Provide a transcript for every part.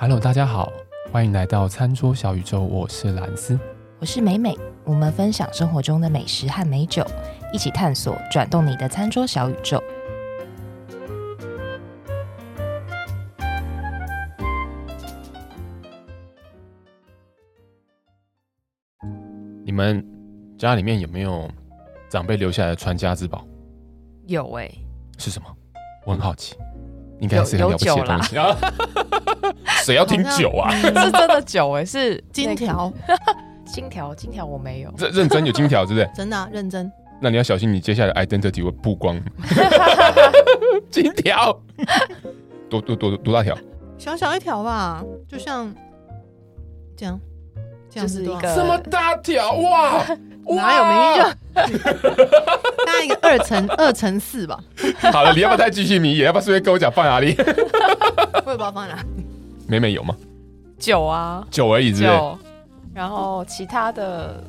Hello，大家好，欢迎来到餐桌小宇宙，我是兰斯，我是美美，我们分享生活中的美食和美酒，一起探索转动你的餐桌小宇宙。你们家里面有没有长辈留下来的传家之宝？有哎、欸，是什么？我很好奇，应该是很了不起的东西啊！谁要听酒啊？是真的酒哎、欸，是金条，金条，金条我没有。认认真有金条，是不是？真的、啊、认真。那你要小心，你接下来 identity 会曝光。金条，多多多多大条？小小一条吧，就像这样，这样就是一个这么大条哇！哪有名义就大概一个二乘二乘四吧。好了，你要不要再继续迷？要不要顺便跟我讲放哪里？我也不知道放哪里。美美有吗？酒啊，酒而已，是不是？然后其他的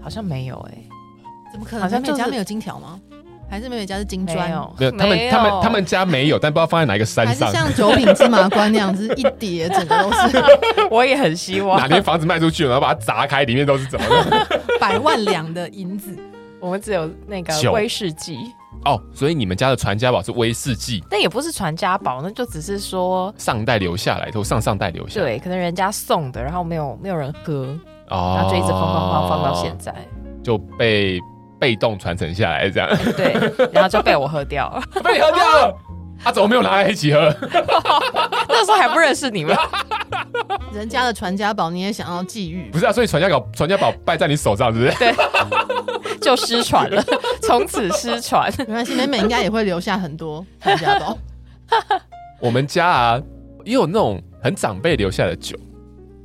好像没有哎、欸，怎么可能？好像美美家没有金条吗？还是美美家是金砖？没有，没有，他们他们他们家没有，但不知道放在哪一个山上。还是像九品芝麻官那样子一叠，整个都是。我也很希望哪天房子卖出去，然后把它砸开，里面都是怎么的？百万两的银子。我们只有那个威士忌哦，所以你们家的传家宝是威士忌？那也不是传家宝，那就只是说上代留下来，或上上代留下来。对，可能人家送的，然后没有没有人喝，哦，然后就一直放放放放到现在，就被。被动传承下来，这样对，然后就被我喝掉了，被你喝掉了。他、啊、怎么没有拿来一起喝？那时候还不认识你们。人家的传家宝你也想要觊觎？不是啊，所以传家宝传家宝败在你手上，是不是？对，就失传了，从此失传。没关系，美美应该也会留下很多传家宝。我们家啊，也有那种很长辈留下的酒，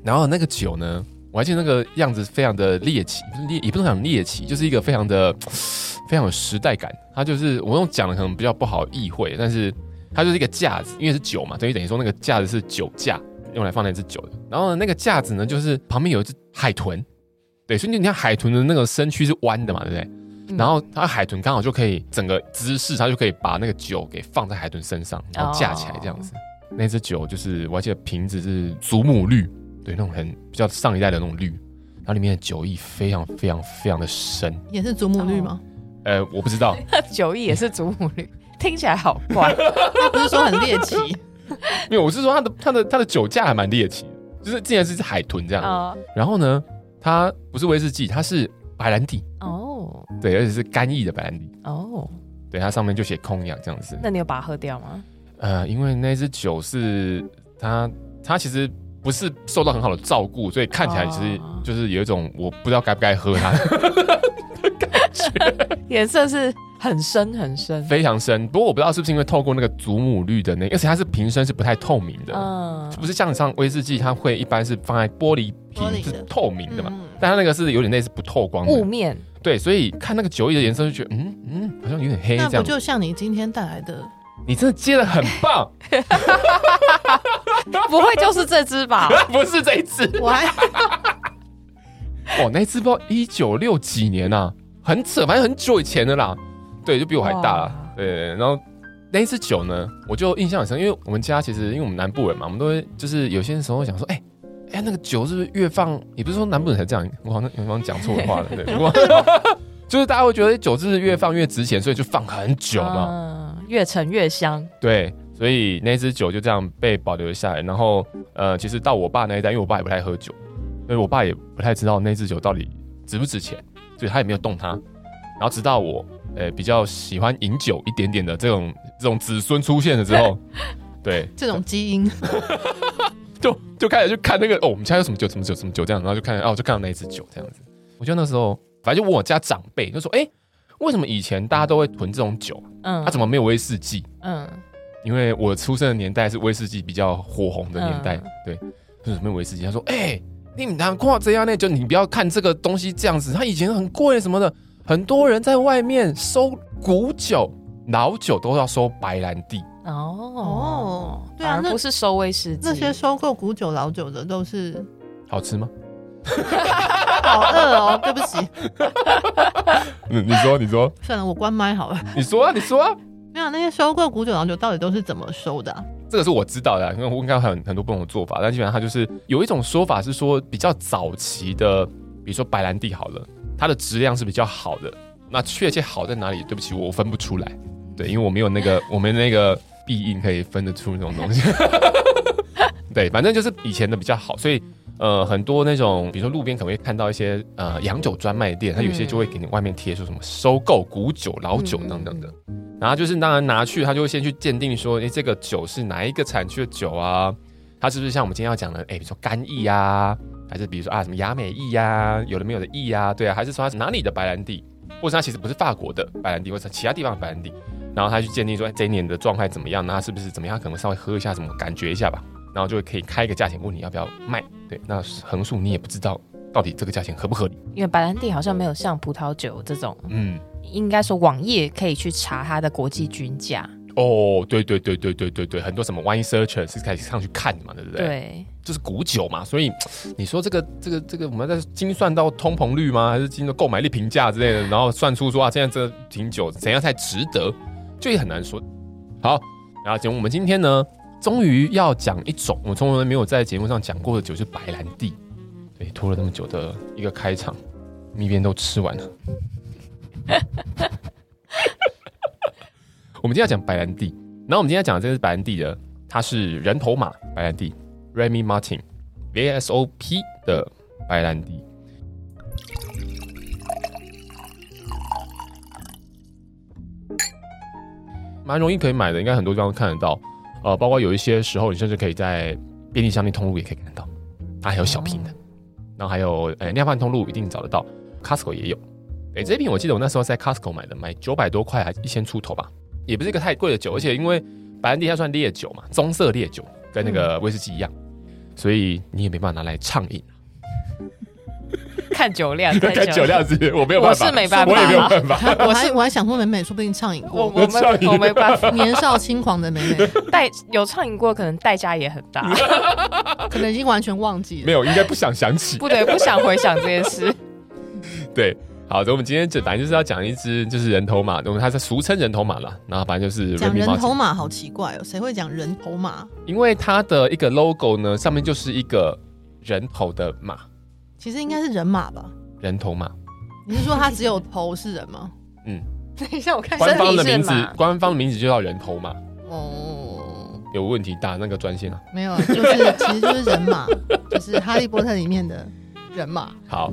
然后那个酒呢？我还记得那个样子非常的猎奇，猎，也不能讲猎奇，就是一个非常的 非常有时代感。它就是我用讲的可能比较不好意会，但是它就是一个架子，因为是酒嘛，等于等于说那个架子是酒架，用来放那只酒的。然后呢，那个架子呢，就是旁边有一只海豚，对，所以你看海豚的那个身躯是弯的嘛，对不对？嗯、然后它海豚刚好就可以整个姿势，它就可以把那个酒给放在海豚身上，然后架起来这样子。哦、那只酒就是我还记得瓶子是祖母绿。对，那种很比较上一代的那种绿，然后里面的酒意非常非常非常的深，也是祖母绿吗？呃，我不知道，酒意也是祖母绿，听起来好怪。他不是说很猎奇？没有，我是说它的它的它的酒架还蛮猎奇，就是竟然是只海豚这样。哦、然后呢，它不是威士忌，它是白兰地哦。对，而且是干邑的白兰地哦。对，它上面就写 Cognac 这样子。那你有把它喝掉吗？呃，因为那支酒是它它其实。不是受到很好的照顾，所以看起来其实就是有一种我不知道该不该喝它的感觉。颜色是很深很深，非常深。不过我不知道是不是因为透过那个祖母绿的那个，而且它是瓶身是不太透明的，嗯，不是像像威士忌，它会一般是放在玻璃瓶是透明的嘛，嗯、但它那个是有点类似不透光的雾面。对，所以看那个酒液的颜色就觉得嗯嗯，好像有点黑这样。那不就像你今天带来的？你真的接的很棒，不会就是这只吧？不是这一只，我还 哦，那只不知道一九六几年啊，很扯，反正很久以前的啦。对，就比我还大了。对，然后那一支酒呢，我就印象很深，因为我们家其实因为我们南部人嘛，我们都会就是有些时候会讲说，哎、欸、哎、欸，那个酒是不是越放？也不是说南部人才这样，我好像有方讲错话了。对，不过 就是大家会觉得酒是越放越值钱，所以就放很久嘛。嗯越陈越香，对，所以那支酒就这样被保留下来。然后，呃，其实到我爸那一代，因为我爸也不太喝酒，所以我爸也不太知道那支酒到底值不值钱，所以他也没有动它。然后直到我，呃，比较喜欢饮酒一点点的这种这种子孙出现了之后，对，这种基因，就就开始去看那个哦，我们家有什么酒，什么酒，什么酒这样，然后就看哦，就看到那一支酒这样子。我觉得那时候，反正就问我家长辈，就说，哎。为什么以前大家都会囤这种酒？嗯，他、啊、怎么没有威士忌？嗯，因为我出生的年代是威士忌比较火红的年代，嗯、对，就是没有威士忌。他说：“哎、欸，你们看这样呢，就你不要看这个东西这样子，它以前很贵什么的，很多人在外面收古酒、老酒都要收白兰地。哦哦，对啊，那不是收威士忌，那些收购古酒、老酒的都是好吃吗？” 好饿哦，对不起。你你说你说，算了，我关麦好了。你说啊，你说啊。没有那些收购古酒老酒到底都是怎么收的啊？这个是我知道的，因为我应该很很多不同的做法，但基本上它就是有一种说法是说，比较早期的，比如说白兰地好了，它的质量是比较好的。那确切好在哪里？对不起，我分不出来。对，因为我没有那个，我们那个必应可以分得出那种东西。对，反正就是以前的比较好，所以呃，很多那种，比如说路边可能会看到一些呃洋酒专卖店，它有些就会给你外面贴说什么收购古酒、老酒等等的。然后就是当然拿去，他就会先去鉴定说，哎，这个酒是哪一个产区的酒啊？它是不是像我们今天要讲的，哎，比如说干邑啊，还是比如说啊什么雅美意呀，有的没有的邑啊？对啊，还是说它是哪里的白兰地？或者它其实不是法国的白兰地，或者其他地方的白兰地，然后他去鉴定说，哎，这一年的状态怎么样？那是不是怎么样？可能稍微喝一下，什么感觉一下吧，然后就可以开一个价钱问你要不要卖。对，那横竖你也不知道到底这个价钱合不合理，因为白兰地好像没有像葡萄酒这种，嗯，应该说网页可以去查它的国际均价。哦，对对对对对对对，很多什么 wine searcher 是开始上去看的嘛，对不对？对，就是古酒嘛，所以你说这个这个这个，我们在精算到通膨率吗？还是经过购买力评价之类的，然后算出说啊，现在这瓶酒怎样才值得，就也很难说。好，然后节目我们今天呢，终于要讲一种我从来没有在节目上讲过的酒，就是白兰地。对，拖了那么久的一个开场，蜜边都吃完了。我们今天要讲白兰地，然后我们今天要讲的这是白兰地的，它是人头马白兰地，Remy Martin VSOP 的白兰地，蛮容易可以买的，应该很多地方都看得到。呃，包括有一些时候，你甚至可以在便利商店通路也可以看得到，它还有小瓶的，然后还有呃量贩通路一定找得到，Costco 也有。哎，这瓶我记得我那时候在 Costco 买的，买九百多块还一千出头吧。也不是一个太贵的酒，而且因为白兰地它算烈酒嘛，棕色烈酒，跟那个威士忌一样，嗯、所以你也没办法拿来畅饮。看酒量，看酒量是，我没有办法，我是没办法，我也没有办法。我还我还想说，美美说不定畅饮过，我我没我没办法。年少轻狂的美美，代有畅饮过，可能代价也很大，可能已经完全忘记了，没有，应该不想想起，不对，不想回想这件事，对。好的，我们今天这反正就是要讲一只就是人头马，我们它是俗称人头马啦。然后反正就是讲人头马，好奇怪哦，谁会讲人头马？因为它的一个 logo 呢，上面就是一个人头的马。其实应该是人马吧？人头马？你是说它只有头是人吗？嗯。等一下，我看官方的名字，官方的名字就叫人头马。哦。有问题打那个专线啊？没有，就是其实就是人马，就是哈利波特里面的人马。好，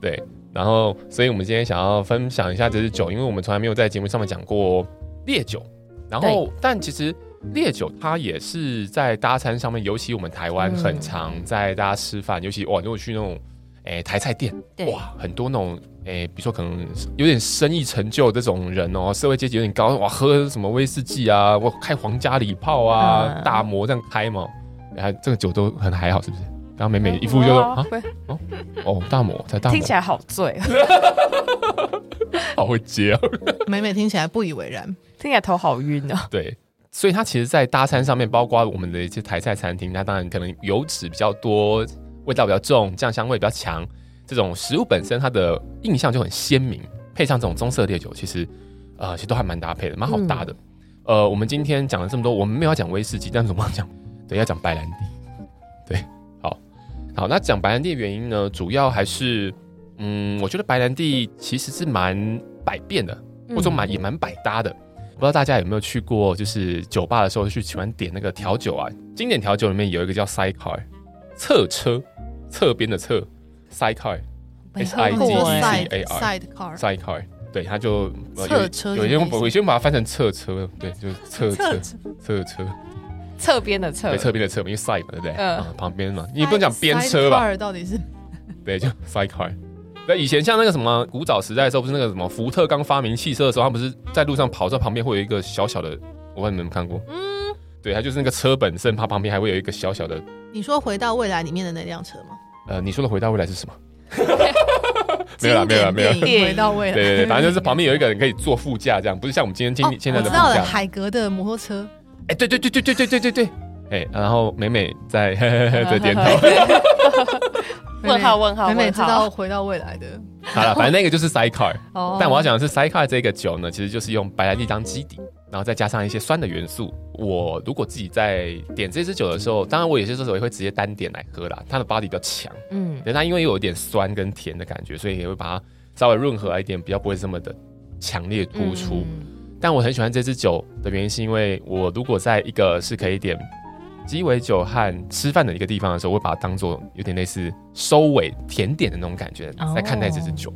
对。然后，所以我们今天想要分享一下这支酒，因为我们从来没有在节目上面讲过烈酒。然后，但其实烈酒它也是在搭餐上面，尤其我们台湾很常在大家吃饭，尤其哇，如果去那种诶台菜店，哇，很多那种诶，比如说可能有点生意成就这种人哦，社会阶级有点高，哇，喝什么威士忌啊，我开皇家礼炮啊，大摩这样开嘛，然后，这个酒都很还好，是不是？然后美美一副就说啊，哦哦，大摩在大摩，听起来好醉，好会接啊！美美听起来不以为然，听起来头好晕啊。对，所以它其实，在搭餐上面，包括我们的一些台菜餐厅，它当然可能油脂比较多，味道比较重，酱香味比较强，这种食物本身它的印象就很鲜明，配上这种棕色烈酒，其实呃，其实都还蛮搭配的，蛮好搭的。嗯、呃，我们今天讲了这么多，我们没有要讲威士忌，但是我们要讲，对，要讲白兰地，对。好，那讲白兰地的原因呢，主要还是，嗯，我觉得白兰地其实是蛮百变的，或者说蛮也蛮百搭的。不知道大家有没有去过，就是酒吧的时候去喜欢点那个调酒啊？经典调酒里面有一个叫 sidecar，侧车，侧边的侧，sidecar，s i d c a r，sidecar，sidecar，对，它就侧车，有些有些把它翻成侧车，对，就是侧车，侧车。侧边的侧，对，侧边的侧，因为 side 嘛，对不对？嗯，旁边嘛，你不能讲边车吧？到底是？对，就 side car。那以前像那个什么古早时代的时候，不是那个什么福特刚发明汽车的时候，他不是在路上跑，在旁边会有一个小小的，我不知道你们有没有看过？嗯，对，它就是那个车本身，它旁边还会有一个小小的。你说回到未来里面的那辆车吗？呃，你说的回到未来是什么？没有了，没有了，没有。回到未来，对对对，反正就是旁边有一个人可以坐副驾，这样不是像我们今天今现在的。我知道了，海格的摩托车。哎、欸，对对对对对对对对对，哎、欸，然后美美在 在点头，问号问号，美美知道回到未来的。好了，反正那个就是 sidecar。哦 但我要讲的是 sidecar 这个酒呢，其实就是用白兰地当基底，然后再加上一些酸的元素。我如果自己在点这支酒的时候，当然我有些时候也会直接单点来喝啦。它的 body 比较强，嗯，但，它因为有一点酸跟甜的感觉，所以也会把它稍微润和一点，比较不会这么的强烈突出。嗯但我很喜欢这支酒的原因，是因为我如果在一个是可以点鸡尾酒和吃饭的一个地方的时候，我会把它当做有点类似收尾甜点的那种感觉哦来看待这支酒。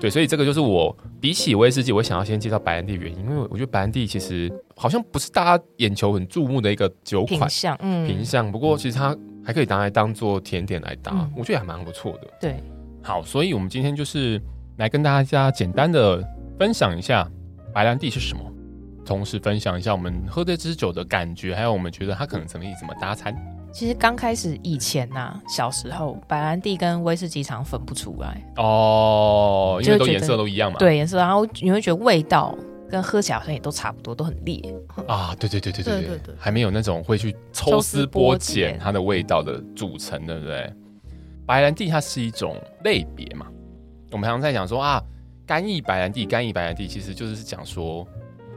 对，所以这个就是我比起威士忌，我想要先介绍白兰地的原因，因为我觉得白兰地其实好像不是大家眼球很注目的一个酒款品相，嗯，品相，不过其实它还可以拿来当做甜点来搭，嗯我觉得还蛮不错的。对，好，所以我们今天就是来跟大家简单的分享一下白兰地是什么？同时分享一下我们喝这支酒的感觉，还有我们觉得它可能怎么怎么搭餐。其实刚开始以前呐，小时候白兰地跟威士忌常分不出来哦，因为都颜色都一样嘛。对颜色，然后你会觉得味道跟喝起来好像也都差不多，都很烈啊。对对对对对对对，还没有那种会去抽丝剥茧它的味道的组成，对不对？白兰地它是一种类别嘛，我们常常在讲说啊。干邑白兰地，干邑白兰地其实就是讲说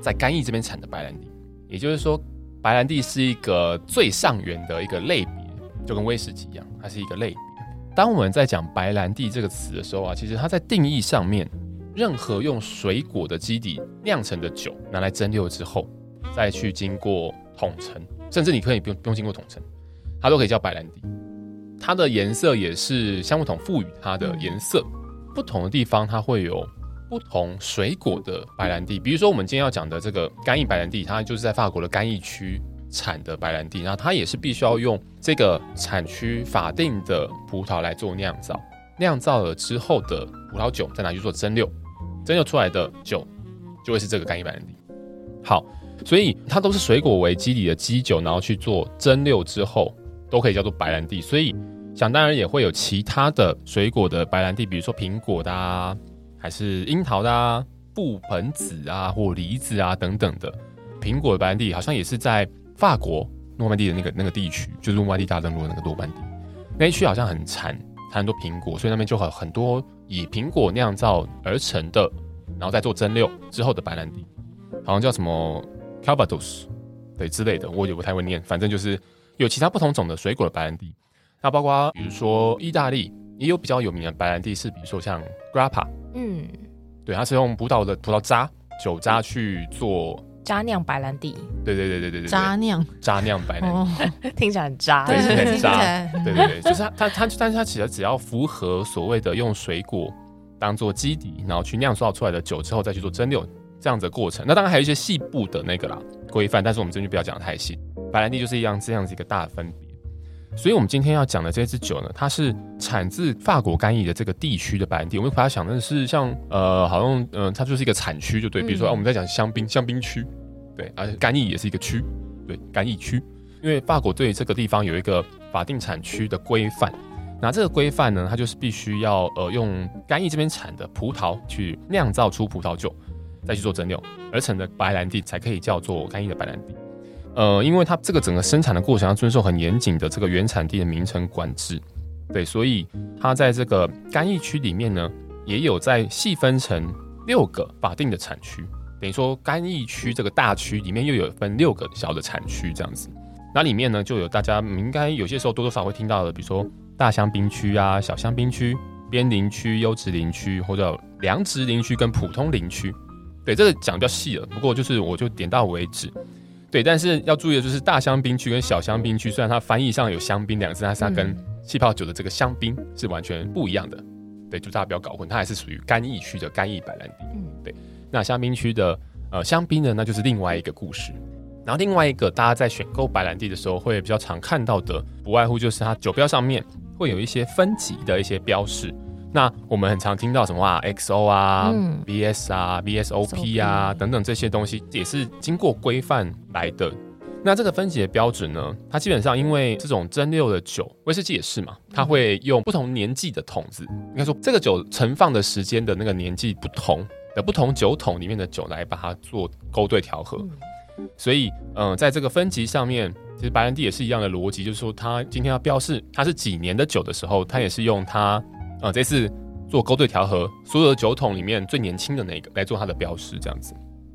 在干邑这边产的白兰地，也就是说白兰地是一个最上缘的一个类别，就跟威士忌一样，它是一个类别。当我们在讲白兰地这个词的时候啊，其实它在定义上面，任何用水果的基底酿成的酒拿来蒸馏之后，再去经过统陈，甚至你可以不用不用经过统陈，它都可以叫白兰地。它的颜色也是橡木桶赋予它的颜色，不同的地方它会有不同水果的白兰地。比如说我们今天要讲的这个干邑白兰地，它就是在法国的干邑区产的白兰地，那它也是必须要用这个产区法定的葡萄来做酿造，酿造了之后的葡萄酒再拿去做蒸馏，蒸馏出来的酒就会是这个干邑白兰地。好，所以它都是水果为基底的基酒，然后去做蒸馏之后，都可以叫做白兰地。所以想当然也会有其他的水果的白兰地，比如说苹果的啊，还是樱桃的啊，覆盆子啊，或梨子啊等等的。苹果的白兰地好像也是在法国诺曼底的那个那个地区，就是诺曼底大登陆的那个诺曼底那一区，好像很产产很多苹果，所以那边就很很多以苹果酿造而成的，然后再做蒸馏之后的白兰地，好像叫什么 Calvados 对之类的，我也不太会念，反正就是有其他不同种的水果的白兰地。那包括比如说意大利也有比较有名的白兰地，是比如说像 Grappa，嗯，对，它是用葡萄的葡萄渣酒渣去做，渣酿白兰地。对对对对对对，渣酿。渣酿白兰地。哦，听起来很渣，对是很听起渣。对对对，就是它它它，但是它其实只要符合所谓的用水果当做基底，然后去酿造出来的酒之后再去做蒸馏这样子的过程。那当然还有一些细部的那个啦规范，但是我们这边就不要讲得太细。白兰地就是一样这样子一个大分别。所以我们今天要讲的这支酒呢，它是产自法国干邑的这个地区的白兰地。我们把它想的是像呃，好像嗯、呃，它就是一个产区，就对。比如说、嗯啊、我们在讲香槟，香槟区，对，而且干邑也是一个区，对，干邑区。因为法国对这个地方有一个法定产区的规范，那这个规范呢，它就是必须要呃用干邑这边产的葡萄去酿造出葡萄酒，再去做蒸馏而成的白兰地才可以叫做干邑的白兰地。呃，因为它这个整个生产的过程要遵守很严谨的这个原产地的名称管制，对，所以它在这个干邑区里面呢，也有在细分成六个法定的产区，等于说干邑区这个大区里面又有分六个小的产区这样子。那里面呢，就有大家应该有些时候多多少会听到的，比如说大香槟区啊、小香槟区、边林区、优质林区，或者良质林区跟普通林区。对，这个讲比较细了，不过就是我就点到为止。对，但是要注意的就是大香槟区跟小香槟区，虽然它翻译上有香槟两个字，但是它跟气泡酒的这个香槟是完全不一样的。对，就大家不要搞混，它还是属于干邑区的干邑白兰地。嗯，对，那香槟区的呃香槟呢，那就是另外一个故事。然后另外一个大家在选购白兰地的时候会比较常看到的，不外乎就是它酒标上面会有一些分级的一些标示。那我们很常听到什么啊，XO 啊、嗯 BS 啊、VSOP 啊等等这些东西，也是经过规范来的。那这个分级的标准呢，它基本上因为这种蒸馏的酒，威士忌也是嘛，它会用不同年纪的桶子，应该说这个酒存放的时间的那个年纪不同的不同酒桶里面的酒来把它做勾兑调和。所以，嗯、呃，在这个分级上面，其实白兰地也是一样的逻辑，就是说它今天要标示它是几年的酒的时候，它也是用它呃这次做勾兑调和所有的酒桶里面最年轻的那个来做它的标识，这样子。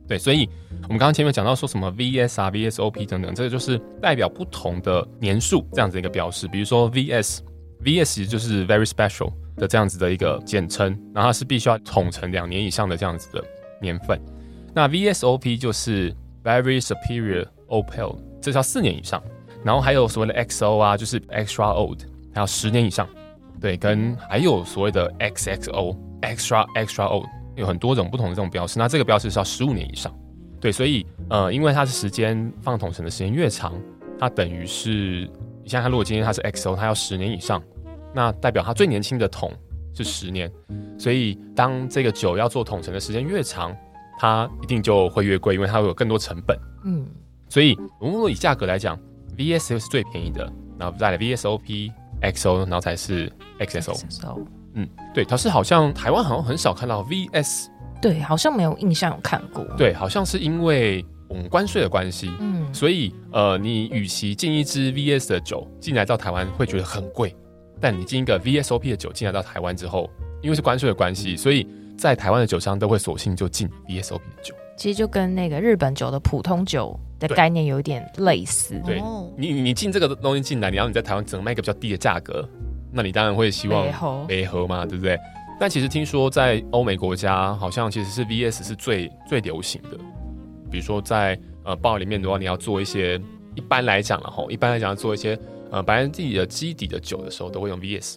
对，所以我们刚刚前面讲到说什么 VS 啊、VSOP 等等，这个就是代表不同的年数这样子一个标识。比如说 VS，VS 就是 Very Special 的这样子的一个简称，然后它是必须要统称两年以上的这样子的年份。那 VSOP 就是 Very Superior Old Pale，这叫四年以上。然后还有所谓的 XO 啊，就是 Extra Old，还有十年以上。对，跟还有所谓的 XXO，Extra Extra Old。有很多种不同的这种标识，那这个标识是要十五年以上，对，所以呃，因为它是时间放桶陈的时间越长，它等于是你像它如果今天它是 XO，它要十年以上，那代表它最年轻的桶是十年，所以当这个酒要做桶陈的时间越长，它一定就会越贵，因为它会有更多成本。嗯，所以如果以价格来讲，VS 是最便宜的，然后再来 VSOP、XO，然后才是 XSO。嗯，对，它是好像台湾好像很少看到 VS，对，好像没有印象有看过。对，好像是因为我们关税的关系，嗯，所以呃，你与其进一支 VS 的酒进来到台湾会觉得很贵，但你进一个 VSOP 的酒进来到台湾之后，因为是关税的关系，所以在台湾的酒商都会索性就进 VSOP 的酒。其实就跟那个日本酒的普通酒的概念有点类似。对，你你进这个东西进来，然后你在台湾只能卖一个比较低的价格。那你当然会希望没合嘛，对不对？但其实听说在欧美国家，好像其实是 VS 是最最流行的。比如说在呃 bar 里面的话，你要做一些，一般来讲了哈，一般来讲要做一些呃白兰地的基底的酒的时候，都会用 VS，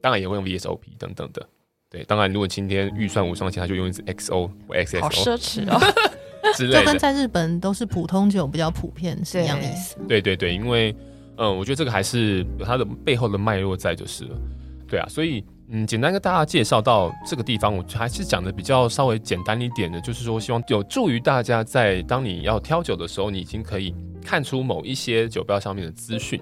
当然也会用 VSOP 等等的。对，当然如果今天预算无上限，他就用一支 XO 或 XXO，好奢侈哦 之类的。就跟在日本都是普通酒比较普遍是一样的意思。对对对，因为。嗯，我觉得这个还是有它的背后的脉络在，就是了。对啊，所以嗯，简单跟大家介绍到这个地方，我还是讲的比较稍微简单一点的，就是说希望有助于大家在当你要挑酒的时候，你已经可以看出某一些酒标上面的资讯。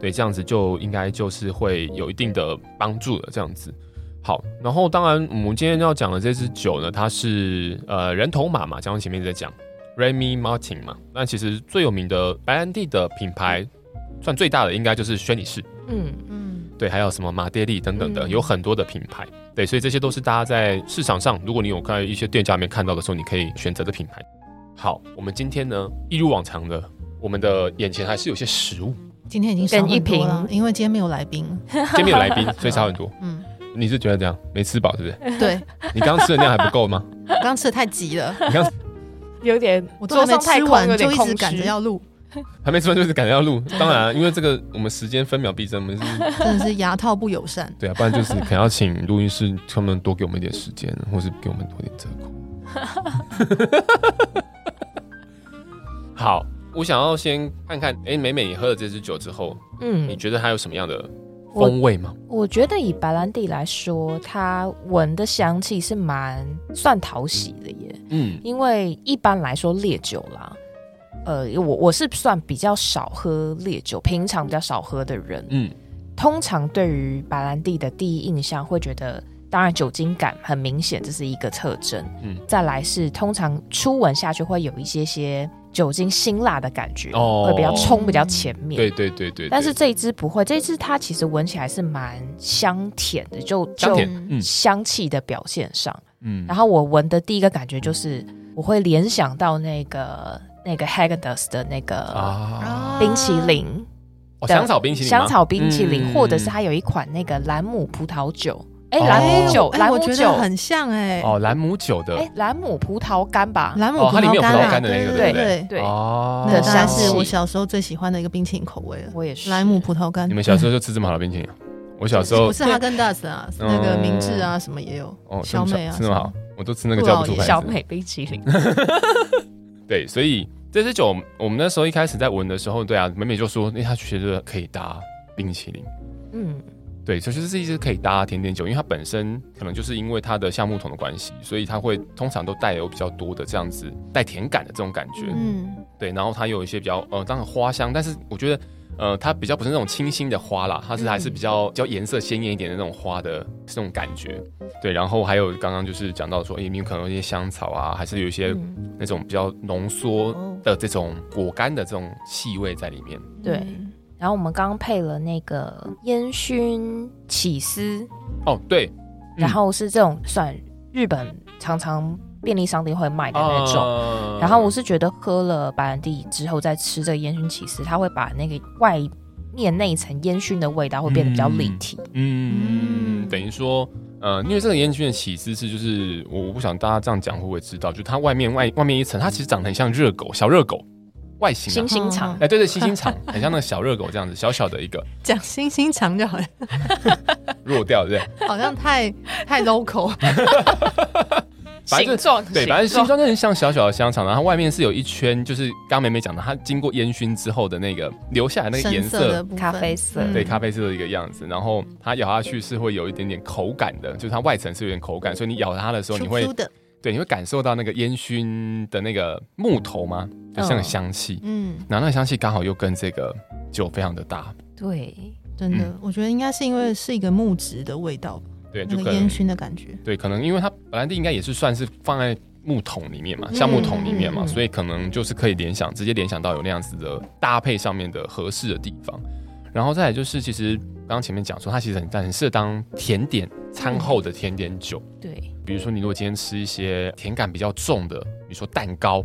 对，这样子就应该就是会有一定的帮助了。这样子，好，然后当然我们今天要讲的这支酒呢，它是呃人头马嘛，刚刚前面在讲 Remy Martin 嘛，那其实最有名的白兰地的品牌。算最大的应该就是轩尼诗，嗯嗯，对，还有什么马爹利等等的，有很多的品牌，对，所以这些都是大家在市场上，如果你有在一些店家里面看到的时候，你可以选择的品牌。好，我们今天呢，一如往常的，我们的眼前还是有些食物。今天已经少很多了，因为今天没有来宾，今天没有来宾，所以少很多。嗯，你是觉得这样没吃饱，是不是？对，你刚刚吃的量还不够吗？我刚吃的太急了，你刚有点，我桌上太空，就一直赶着要录。还没吃完就是赶着要录，当然、啊，因为这个我们时间分秒必争，我们是 真的是牙套不友善。对啊，不然就是可能要请录音师他们多给我们一点时间，或是给我们多点折扣。好，我想要先看看，哎、欸，美美，你喝了这支酒之后，嗯，你觉得它有什么样的风味吗？我，我觉得以白兰地来说，它闻的香气是蛮算讨喜的耶。嗯，因为一般来说烈酒啦。呃，我我是算比较少喝烈酒，平常比较少喝的人。嗯，通常对于白兰地的第一印象会觉得，当然酒精感很明显，这是一个特征。嗯，再来是通常初闻下去会有一些些酒精辛辣的感觉，哦，会比较冲比较前面。对对对对。但是这一支不会，这一支它其实闻起来是蛮香甜的，就就香气的表现上。嗯，然后我闻的第一个感觉就是，我会联想到那个。那个 Häagen-Dazs 的那个冰淇淋，香草冰淇淋，香草冰淇淋，或者是它有一款那个兰姆葡萄酒，哎，兰姆酒，兰姆酒。很像哎，哦，兰姆酒的，哎，兰姆葡萄干吧，兰姆葡萄干，它里面有葡萄干的那个，对对对，哦，那当然是我小时候最喜欢的一个冰淇淋口味了，我也是，兰姆葡萄干。你们小时候就吃这么好的冰淇淋？我小时候 不是 Häagen-Dazs 啊，那个明治啊什么也有，哦，小美啊，吃那么好，我都吃那个叫小美冰淇淋。对，所以这支酒，我们那时候一开始在闻的时候，对啊，美美就说，那他觉得可以搭冰淇淋。嗯，对，所以这是一支可以搭甜点酒，因为它本身可能就是因为它的橡木桶的关系，所以它会通常都带有比较多的这样子带甜感的这种感觉。嗯，对，然后它有一些比较呃，当然花香，但是我觉得呃，它比较不是那种清新的花啦，它是还是比较比较颜色鲜艳一点的那种花的这种感觉。对，然后还有刚刚就是讲到说，里面可能有一些香草啊，还是有一些那种比较浓缩的这种果干的这种气味在里面。对，然后我们刚刚配了那个烟熏起司。哦，对，然后是这种算日本常常。便利商店会卖的那种，呃、然后我是觉得喝了白兰地之后再吃这个烟熏起司，它会把那个外面那一层烟熏的味道会变得比较立体。嗯，嗯等于说，呃，因为这个烟熏的起司是就是我我不想大家这样讲会不会知道，就它外面外外面一层，它其实长得很像热狗小热狗外形，星星肠，哎，对对，星星肠，很像那个小热狗这样子，小小的一个，讲星星肠就好像 弱掉对，对好像太太 local。反正对，反正形状。就很像小小的香肠，然后外面是有一圈，就是刚刚美美讲的，它经过烟熏之后的那个留下来那个颜色，咖啡色，对，咖啡色的一个样子。然后它咬下去是会有一点点口感的，就是它外层是有点口感，所以你咬它的时候，你会，对，你会感受到那个烟熏的那个木头吗？就像个香气，嗯，然后那个香气刚好又跟这个酒非常的搭，对，真的，我觉得应该是因为是一个木质的味道。对，就烟熏的感觉。对，可能因为它白兰地应该也是算是放在木桶里面嘛，橡木桶里面嘛，嗯、所以可能就是可以联想，直接联想到有那样子的搭配上面的合适的地方。然后再来就是，其实刚刚前面讲说，它其实很很适合当甜点餐后的甜点酒。对，比如说你如果今天吃一些甜感比较重的，比如说蛋糕，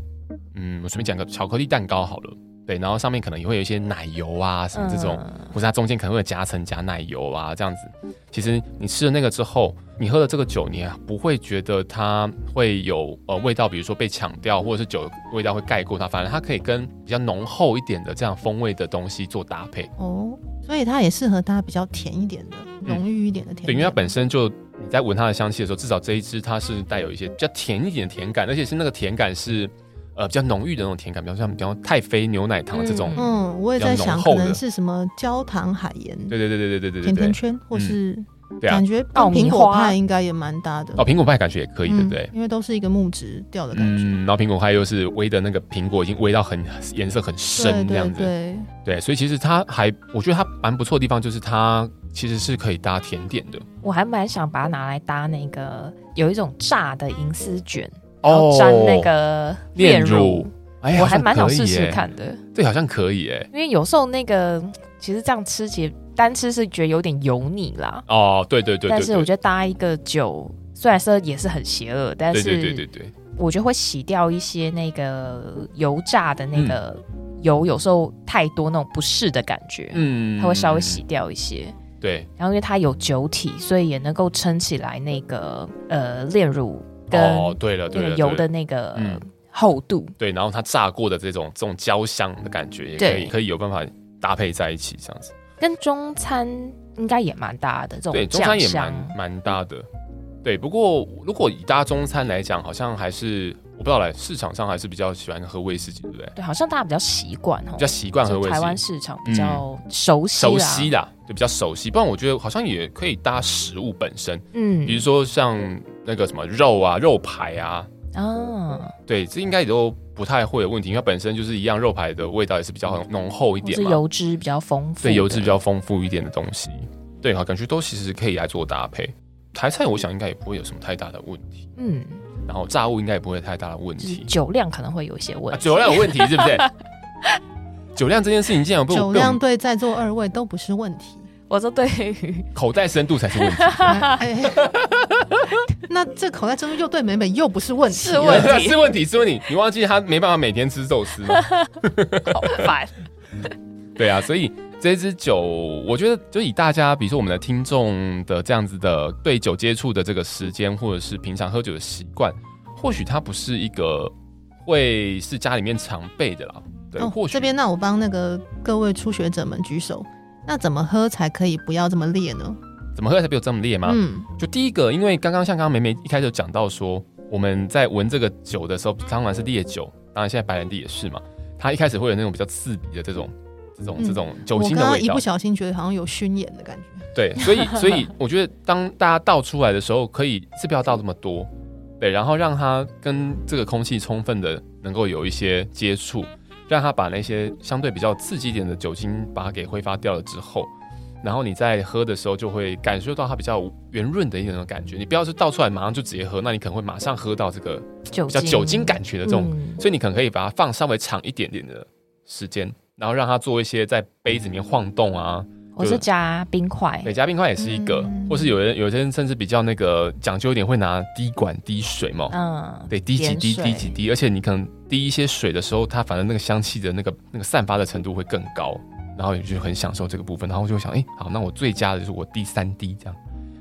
嗯，我随便讲个巧克力蛋糕好了。对，然后上面可能也会有一些奶油啊，什么这种，嗯、或者它中间可能会有夹层夹奶油啊，这样子。其实你吃了那个之后，你喝了这个酒，你不会觉得它会有呃味道，比如说被抢掉，或者是酒味道会盖过它，反而它可以跟比较浓厚一点的这样风味的东西做搭配。哦，所以它也适合它比较甜一点的、浓郁一点的甜。对，因为它本身就你在闻它的香气的时候，至少这一支它是带有一些比较甜一点的甜感，而且是那个甜感是。呃，比较浓郁的那种甜感，比方像比方太妃牛奶糖这种，嗯，我也在想，可能是什么焦糖海盐，对对对对对对对，甜甜圈，或是感觉爆苹果派应该也蛮搭的。哦，苹果派感觉也可以，对不对？因为都是一个木质调的感觉。嗯，然后苹果派又是煨的那个苹果已经煨到很颜色很深这样子，对对，所以其实它还，我觉得它蛮不错的地方就是它其实是可以搭甜点的。我还蛮想把它拿来搭那个有一种炸的银丝卷，然后沾那个炼乳。我还蛮想试试看的，对，好像可以哎，因为有时候那个其实这样吃其实单吃是觉得有点油腻啦。哦，对对对，但是我觉得搭一个酒，虽然说也是很邪恶，但是对对对对，我觉得会洗掉一些那个油炸的那个油，有时候太多那种不适的感觉，嗯，它会稍微洗掉一些。对，然后因为它有酒体，所以也能够撑起来那个呃炼乳跟哦，对了对了油的那个。厚度对，然后它炸过的这种这种焦香的感觉，也可以对可以有办法搭配在一起，这样子。跟中餐应该也蛮搭的，这种对中餐也蛮蛮搭的。对，不过如果以搭中餐来讲，好像还是我不知道来市场上还是比较喜欢喝威士忌，对不对？对，好像大家比较习惯哦比较习惯喝威士忌。台湾市场比较熟悉、嗯、熟悉啦，就比较熟悉。不然我觉得好像也可以搭食物本身，嗯，比如说像那个什么肉啊、肉排啊。啊，对，这应该也都不太会有问题，因为它本身就是一样，肉排的味道也是比较浓厚一点嘛，是油脂比较丰富，对，油脂比较丰富一点的东西，对，好，感觉都其实可以来做搭配。台菜我想应该也不会有什么太大的问题，嗯，然后炸物应该也不会太大的问题，酒量可能会有一些问题，啊、酒量有问题是不是？酒量这件事情，竟然不酒量对在座二位都不是问题。我说对于，口袋深度才是问题。哎、那这口袋深度又对美美又不是问题，是问题，是问题，是问题。你忘记他没办法每天吃寿司吗？好烦。对啊，所以这支酒，我觉得就以大家，比如说我们的听众的这样子的对酒接触的这个时间，或者是平常喝酒的习惯，或许它不是一个会是家里面常备的啦。对，哦、或许这边那我帮那个各位初学者们举手。那怎么喝才可以不要这么烈呢？怎么喝才不要这么烈吗？嗯，就第一个，因为刚刚像刚刚梅梅一开始就讲到说，我们在闻这个酒的时候，当然是烈酒，当然现在白兰地也是嘛，它一开始会有那种比较刺鼻的这种、这种、这种酒精的味道。我刚刚一不小心觉得好像有熏眼的感觉。对，所以 所以我觉得当大家倒出来的时候，可以是不要倒这么多，对，然后让它跟这个空气充分的能够有一些接触。让它把那些相对比较刺激一点的酒精把它给挥发掉了之后，然后你在喝的时候就会感受到它比较圆润的一种感觉。你不要是倒出来马上就直接喝，那你可能会马上喝到这个比较酒精感觉的这种，嗯、所以你可能可以把它放稍微长一点点的时间，然后让它做一些在杯子里面晃动啊。我是加冰块，对，加冰块也是一个，嗯、或是有人有些人甚至比较那个讲究一点，会拿滴管滴水嘛，嗯，对，滴几滴滴几滴，而且你可能滴一些水的时候，它反正那个香气的那个那个散发的程度会更高，然后你就很享受这个部分，然后我就想，哎、欸，好，那我最佳的就是我滴三滴这样，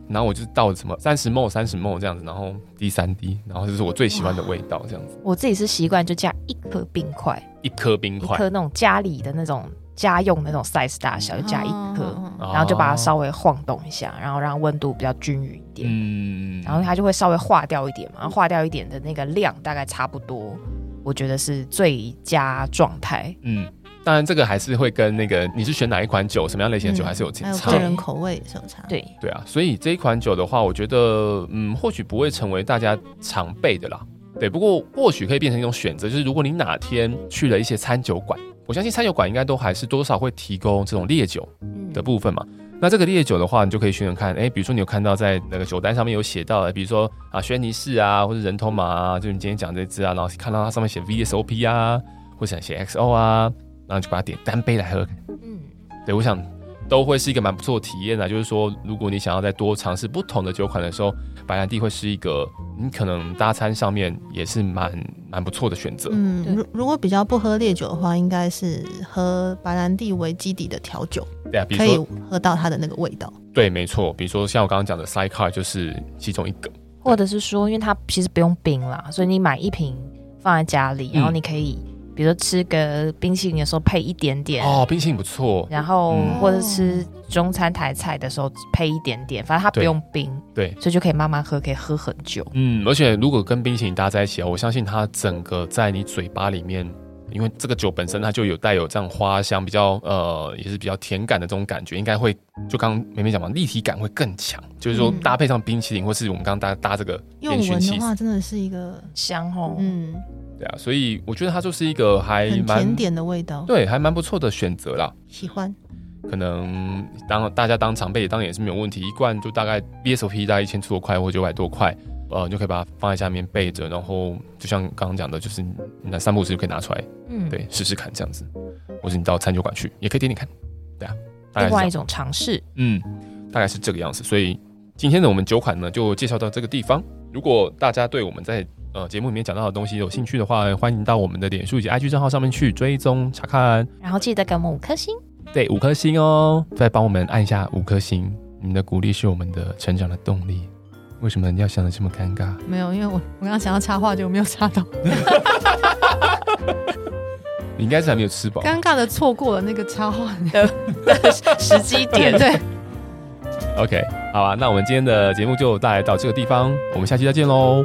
然后我就倒什么三十 ml 三十 ml 这样子，然后滴三滴，然后就是我最喜欢的味道这样子。我自己是习惯就加一颗冰块，一颗冰块，一颗那种家里的那种。家用那种 size 大小，就加一颗，哦、然后就把它稍微晃动一下，然后让温度比较均匀一点，嗯，然后它就会稍微化掉一点嘛，化掉一点的那个量大概差不多，我觉得是最佳状态。嗯，当然这个还是会跟那个你是选哪一款酒，什么样类型的酒还是有差，嗯、还有个人口味也是有差。对对啊，所以这一款酒的话，我觉得嗯，或许不会成为大家常备的啦。对，不过或许可以变成一种选择，就是如果你哪天去了一些餐酒馆。我相信餐酒馆应该都还是多少会提供这种烈酒的部分嘛。嗯、那这个烈酒的话，你就可以选选看，哎、欸，比如说你有看到在那个酒单上面有写到的，比如说啊，轩尼诗啊，或者人头马啊，就你今天讲这支啊，然后看到它上面写 VSOP 啊，或者写 XO 啊，然后就把它点单杯来喝。嗯，对，我想都会是一个蛮不错的体验啊。就是说，如果你想要再多尝试不同的酒款的时候，白兰地会是一个你可能搭餐上面也是蛮蛮不错的选择。嗯，如如果比较不喝烈酒的话，应该是喝白兰地为基底的调酒，对啊，比如说可以喝到它的那个味道。对，没错。比如说像我刚刚讲的 Sidecar 就是其中一个，或者是说，因为它其实不用冰啦，所以你买一瓶放在家里，然后你可以。比如说吃个冰淇淋的时候配一点点哦，冰淇淋不错。然后或者吃中餐台菜的时候配一点点，反正它不用冰，对，所以就可以慢慢喝，可以喝很久。嗯，而且如果跟冰淇淋搭在一起啊，我相信它整个在你嘴巴里面，因为这个酒本身它就有带有这样花香，比较呃也是比较甜感的这种感觉，应该会就刚刚梅梅讲嘛，立体感会更强。就是说搭配上冰淇淋，或是我们刚刚搭搭这个烟熏气，用闻的话真的是一个香哦。嗯。对啊，所以我觉得它就是一个还蛮甜点的味道，对，还蛮不错的选择啦。喜欢，可能当大家当常备当然也是没有问题，一罐就大概 BSOP 大概一千出多块或九百多块，呃，你就可以把它放在下面备着，然后就像刚刚讲的，就是那三不五时就可以拿出来，嗯，对，试试看这样子，或者你到餐酒馆去也可以点点看，对啊，另外一种尝试，嗯，大概是这个样子。所以今天的我们酒款呢就介绍到这个地方，如果大家对我们在呃，节目里面讲到的东西有兴趣的话，欢迎到我们的脸书以及 IG 账号上面去追踪查看，然后记得给我们五颗星，对，五颗星哦，再帮我们按一下五颗星，你们的鼓励是我们的成长的动力。为什么你要想的这么尴尬？没有，因为我我刚刚想要插话就没有插到，你应该是还没有吃饱，尴尬的错过了那个插话的时机点，对。OK，好吧，那我们今天的节目就带来到这个地方，我们下期再见喽。